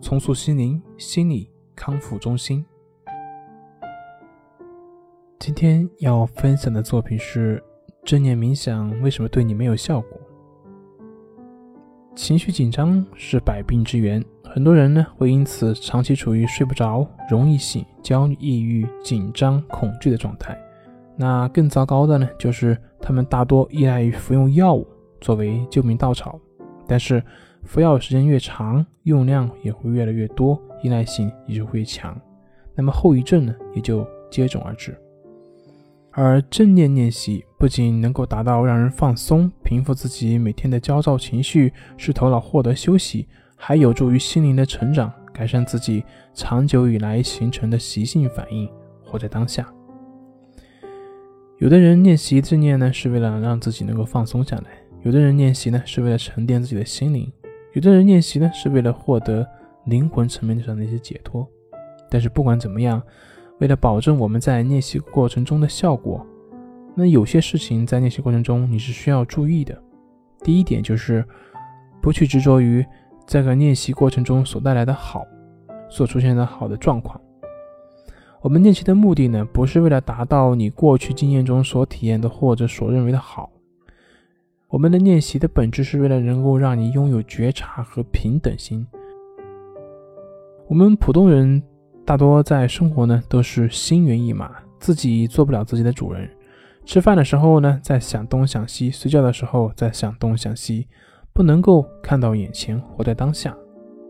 重塑心灵心理”。康复中心。今天要分享的作品是正念冥想为什么对你没有效果？情绪紧张是百病之源，很多人呢会因此长期处于睡不着、容易醒、焦虑、抑郁、紧张、恐惧的状态。那更糟糕的呢，就是他们大多依赖于服用药物作为救命稻草，但是。服药时间越长，用量也会越来越多，依赖性也就会强，那么后遗症呢也就接踵而至。而正念练习不仅能够达到让人放松、平复自己每天的焦躁情绪，使头脑获得休息，还有助于心灵的成长，改善自己长久以来形成的习性反应，活在当下。有的人练习正念呢，是为了让自己能够放松下来；有的人练习呢，是为了沉淀自己的心灵。有的人练习呢，是为了获得灵魂层面上的一些解脱。但是不管怎么样，为了保证我们在练习过程中的效果，那有些事情在练习过程中你是需要注意的。第一点就是，不去执着于这个练习过程中所带来的好，所出现的好的状况。我们练习的目的呢，不是为了达到你过去经验中所体验的或者所认为的好。我们的练习的本质是为了能够让你拥有觉察和平等心。我们普通人大多在生活呢都是心猿意马，自己做不了自己的主人。吃饭的时候呢在想东想西，睡觉的时候在想东想西，不能够看到眼前，活在当下。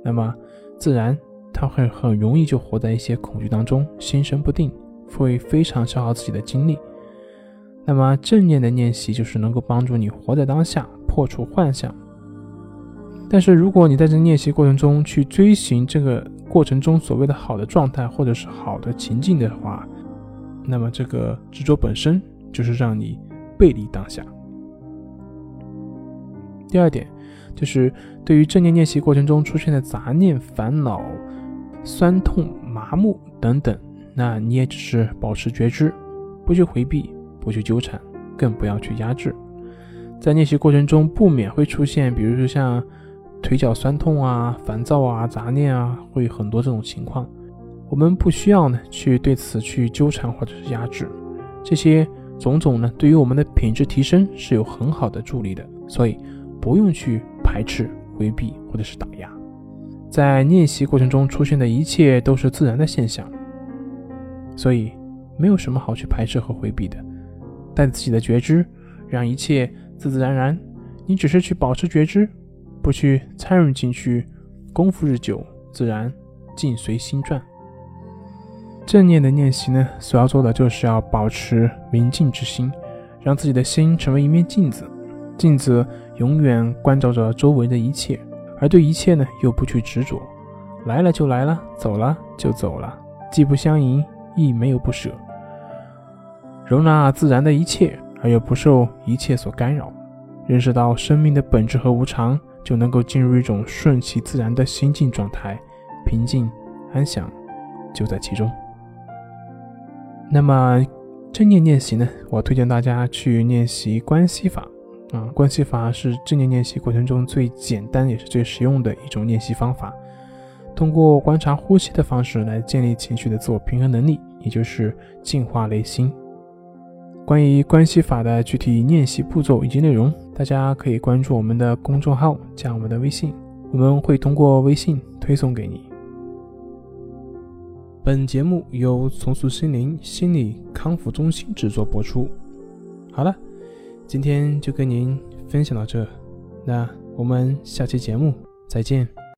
那么自然他会很容易就活在一些恐惧当中，心神不定，会非常消耗自己的精力。那么正念的练习就是能够帮助你活在当下，破除幻想。但是如果你在这练习过程中去追寻这个过程中所谓的好的状态或者是好的情境的话，那么这个执着本身就是让你背离当下。第二点就是对于正念练习过程中出现的杂念、烦恼、酸痛、麻木等等，那你也只是保持觉知，不去回避。不去纠缠，更不要去压制。在练习过程中，不免会出现，比如说像腿脚酸痛啊、烦躁啊、杂念啊，会很多这种情况。我们不需要呢去对此去纠缠或者是压制，这些种种呢，对于我们的品质提升是有很好的助力的。所以不用去排斥、回避或者是打压。在练习过程中出现的一切都是自然的现象，所以没有什么好去排斥和回避的。带自己的觉知，让一切自自然然。你只是去保持觉知，不去参与进去，功夫日久，自然境随心转。正念的练习呢，所要做的就是要保持明镜之心，让自己的心成为一面镜子，镜子永远关照着周围的一切，而对一切呢，又不去执着。来了就来了，走了就走了，既不相迎，亦没有不舍。容纳自然的一切，而又不受一切所干扰，认识到生命的本质和无常，就能够进入一种顺其自然的心境状态，平静安详就在其中。那么正念练习呢？我推荐大家去练习关系法啊，关系法是正念练习过程中最简单也是最实用的一种练习方法。通过观察呼吸的方式来建立情绪的自我平衡能力，也就是净化内心。关于关系法的具体练习步骤以及内容，大家可以关注我们的公众号，加我们的微信，我们会通过微信推送给你。本节目由重塑心灵心理康复中心制作播出。好了，今天就跟您分享到这，那我们下期节目再见。